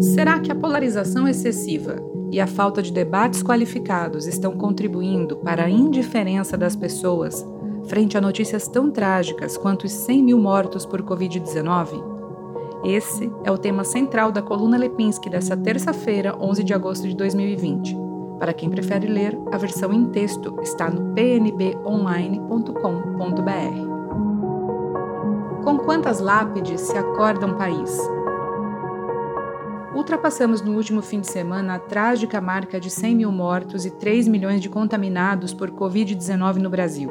Será que a polarização excessiva e a falta de debates qualificados estão contribuindo para a indiferença das pessoas frente a notícias tão trágicas quanto os 100 mil mortos por Covid-19? Esse é o tema central da coluna Lepinski dessa terça-feira, 11 de agosto de 2020. Para quem prefere ler, a versão em texto está no pnbonline.com.br. Com quantas lápides se acorda um país? Ultrapassamos no último fim de semana a trágica marca de 100 mil mortos e 3 milhões de contaminados por Covid-19 no Brasil.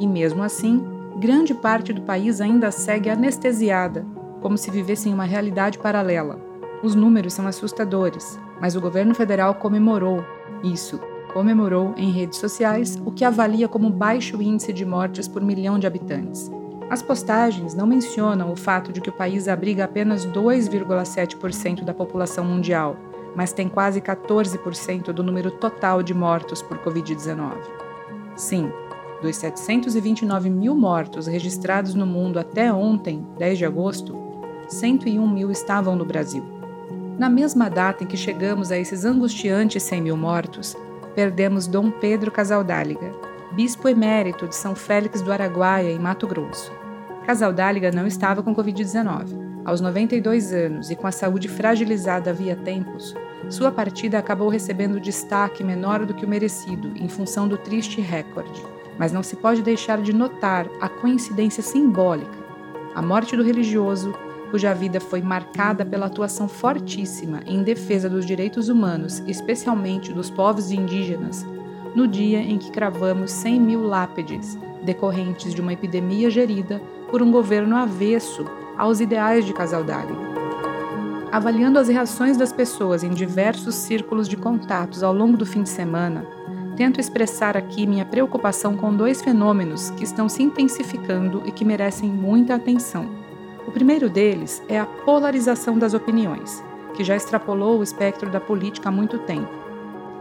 E mesmo assim, grande parte do país ainda segue anestesiada, como se vivesse em uma realidade paralela. Os números são assustadores, mas o governo federal comemorou isso, comemorou em redes sociais o que avalia como baixo índice de mortes por milhão de habitantes. As postagens não mencionam o fato de que o país abriga apenas 2,7% da população mundial, mas tem quase 14% do número total de mortos por Covid-19. Sim, dos 729 mil mortos registrados no mundo até ontem, 10 de agosto, 101 mil estavam no Brasil. Na mesma data em que chegamos a esses angustiantes 100 mil mortos, perdemos Dom Pedro Casaldáliga, bispo emérito de São Félix do Araguaia, em Mato Grosso. Casaldáliga não estava com Covid-19. Aos 92 anos e com a saúde fragilizada havia tempos, sua partida acabou recebendo destaque menor do que o merecido em função do triste recorde. Mas não se pode deixar de notar a coincidência simbólica. A morte do religioso cuja vida foi marcada pela atuação fortíssima em defesa dos direitos humanos, especialmente dos povos indígenas, no dia em que cravamos 100 mil lápides decorrentes de uma epidemia gerida por um governo avesso aos ideais de Casaldáliga. Avaliando as reações das pessoas em diversos círculos de contatos ao longo do fim de semana, tento expressar aqui minha preocupação com dois fenômenos que estão se intensificando e que merecem muita atenção. O primeiro deles é a polarização das opiniões, que já extrapolou o espectro da política há muito tempo.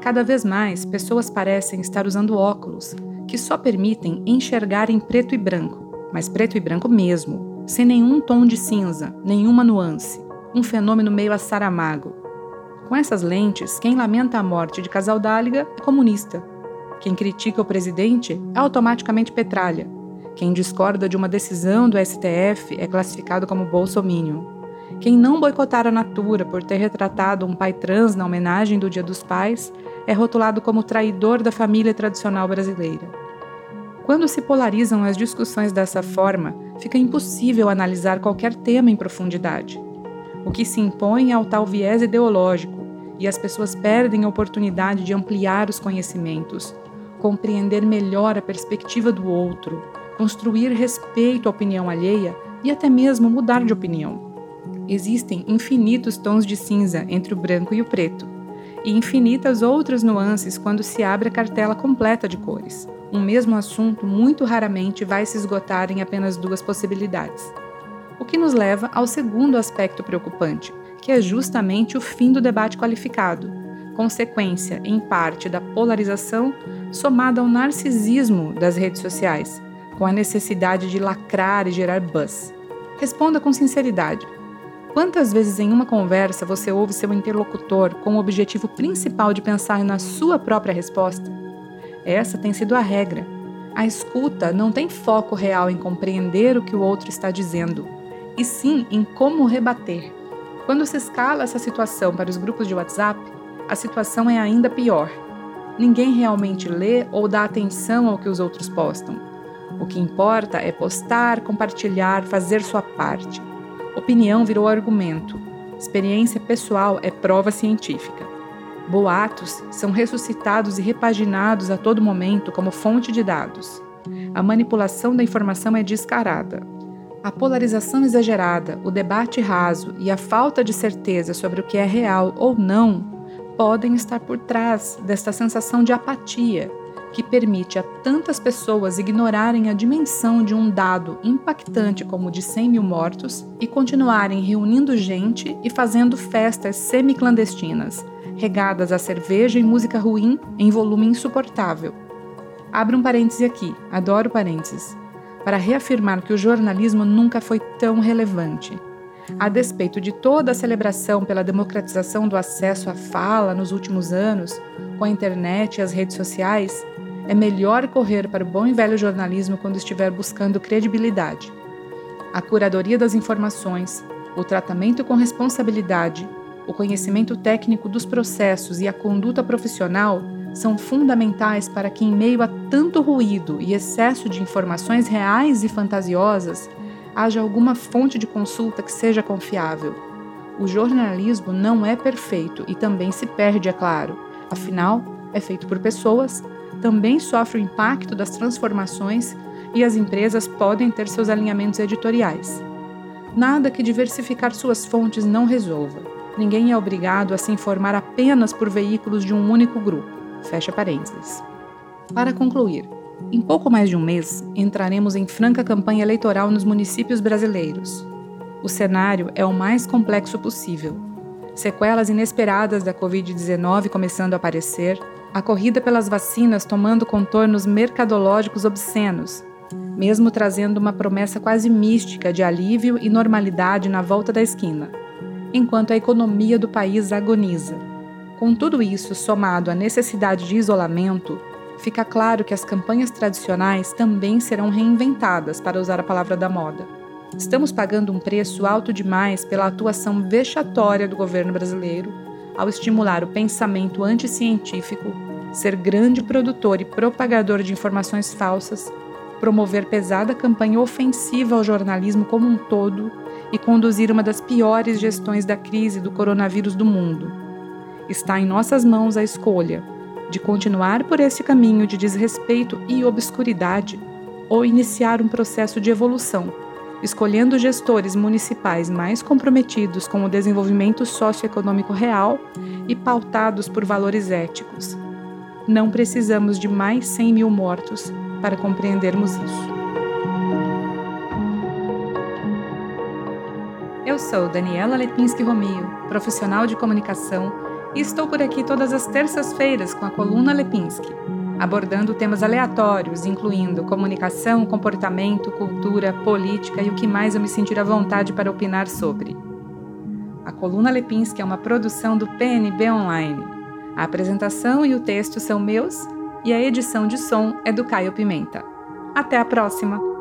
Cada vez mais, pessoas parecem estar usando óculos que só permitem enxergar em preto e branco, mas preto e branco mesmo, sem nenhum tom de cinza, nenhuma nuance, um fenômeno meio a Saramago. Com essas lentes, quem lamenta a morte de Casaldáliga é comunista. Quem critica o presidente é automaticamente petralha, quem discorda de uma decisão do STF é classificado como bolsominion. Quem não boicotar a Natura por ter retratado um pai trans na homenagem do Dia dos Pais é rotulado como traidor da família tradicional brasileira. Quando se polarizam as discussões dessa forma, fica impossível analisar qualquer tema em profundidade. O que se impõe é o tal viés ideológico, e as pessoas perdem a oportunidade de ampliar os conhecimentos, compreender melhor a perspectiva do outro, construir respeito à opinião alheia e até mesmo mudar de opinião. Existem infinitos tons de cinza entre o branco e o preto, e infinitas outras nuances quando se abre a cartela completa de cores. Um mesmo assunto muito raramente vai se esgotar em apenas duas possibilidades. O que nos leva ao segundo aspecto preocupante, que é justamente o fim do debate qualificado, consequência, em parte, da polarização somada ao narcisismo das redes sociais, com a necessidade de lacrar e gerar buzz. Responda com sinceridade. Quantas vezes em uma conversa você ouve seu interlocutor com o objetivo principal de pensar na sua própria resposta? Essa tem sido a regra. A escuta não tem foco real em compreender o que o outro está dizendo, e sim em como rebater. Quando se escala essa situação para os grupos de WhatsApp, a situação é ainda pior. Ninguém realmente lê ou dá atenção ao que os outros postam. O que importa é postar, compartilhar, fazer sua parte. Opinião virou argumento. Experiência pessoal é prova científica. Boatos são ressuscitados e repaginados a todo momento como fonte de dados. A manipulação da informação é descarada. A polarização exagerada, o debate raso e a falta de certeza sobre o que é real ou não podem estar por trás desta sensação de apatia que permite a tantas pessoas ignorarem a dimensão de um dado impactante como o de 100 mil mortos e continuarem reunindo gente e fazendo festas semi-clandestinas, regadas a cerveja e música ruim em volume insuportável. Abro um parêntese aqui, adoro parênteses, para reafirmar que o jornalismo nunca foi tão relevante. A despeito de toda a celebração pela democratização do acesso à fala nos últimos anos, com a internet e as redes sociais, é melhor correr para o bom e velho jornalismo quando estiver buscando credibilidade. A curadoria das informações, o tratamento com responsabilidade, o conhecimento técnico dos processos e a conduta profissional são fundamentais para que, em meio a tanto ruído e excesso de informações reais e fantasiosas, haja alguma fonte de consulta que seja confiável. O jornalismo não é perfeito e também se perde, é claro. Afinal, é feito por pessoas, também sofre o impacto das transformações e as empresas podem ter seus alinhamentos editoriais. Nada que diversificar suas fontes não resolva. Ninguém é obrigado a se informar apenas por veículos de um único grupo. Fecha parênteses. Para concluir, em pouco mais de um mês, entraremos em franca campanha eleitoral nos municípios brasileiros. O cenário é o mais complexo possível. Sequelas inesperadas da Covid-19 começando a aparecer, a corrida pelas vacinas tomando contornos mercadológicos obscenos, mesmo trazendo uma promessa quase mística de alívio e normalidade na volta da esquina, enquanto a economia do país agoniza. Com tudo isso somado à necessidade de isolamento, fica claro que as campanhas tradicionais também serão reinventadas, para usar a palavra da moda. Estamos pagando um preço alto demais pela atuação vexatória do governo brasileiro ao estimular o pensamento anticientífico, ser grande produtor e propagador de informações falsas, promover pesada campanha ofensiva ao jornalismo como um todo e conduzir uma das piores gestões da crise do coronavírus do mundo. Está em nossas mãos a escolha de continuar por esse caminho de desrespeito e obscuridade ou iniciar um processo de evolução escolhendo gestores municipais mais comprometidos com o desenvolvimento socioeconômico real e pautados por valores éticos. Não precisamos de mais 100 mil mortos para compreendermos isso. Eu sou Daniela Lepinski Romeo, profissional de comunicação, e estou por aqui todas as terças-feiras com a coluna Lepinski abordando temas aleatórios, incluindo comunicação, comportamento, cultura, política e o que mais eu me sentir à vontade para opinar sobre. A coluna Lepinski é uma produção do PNB Online. A apresentação e o texto são meus e a edição de som é do Caio Pimenta. Até a próxima!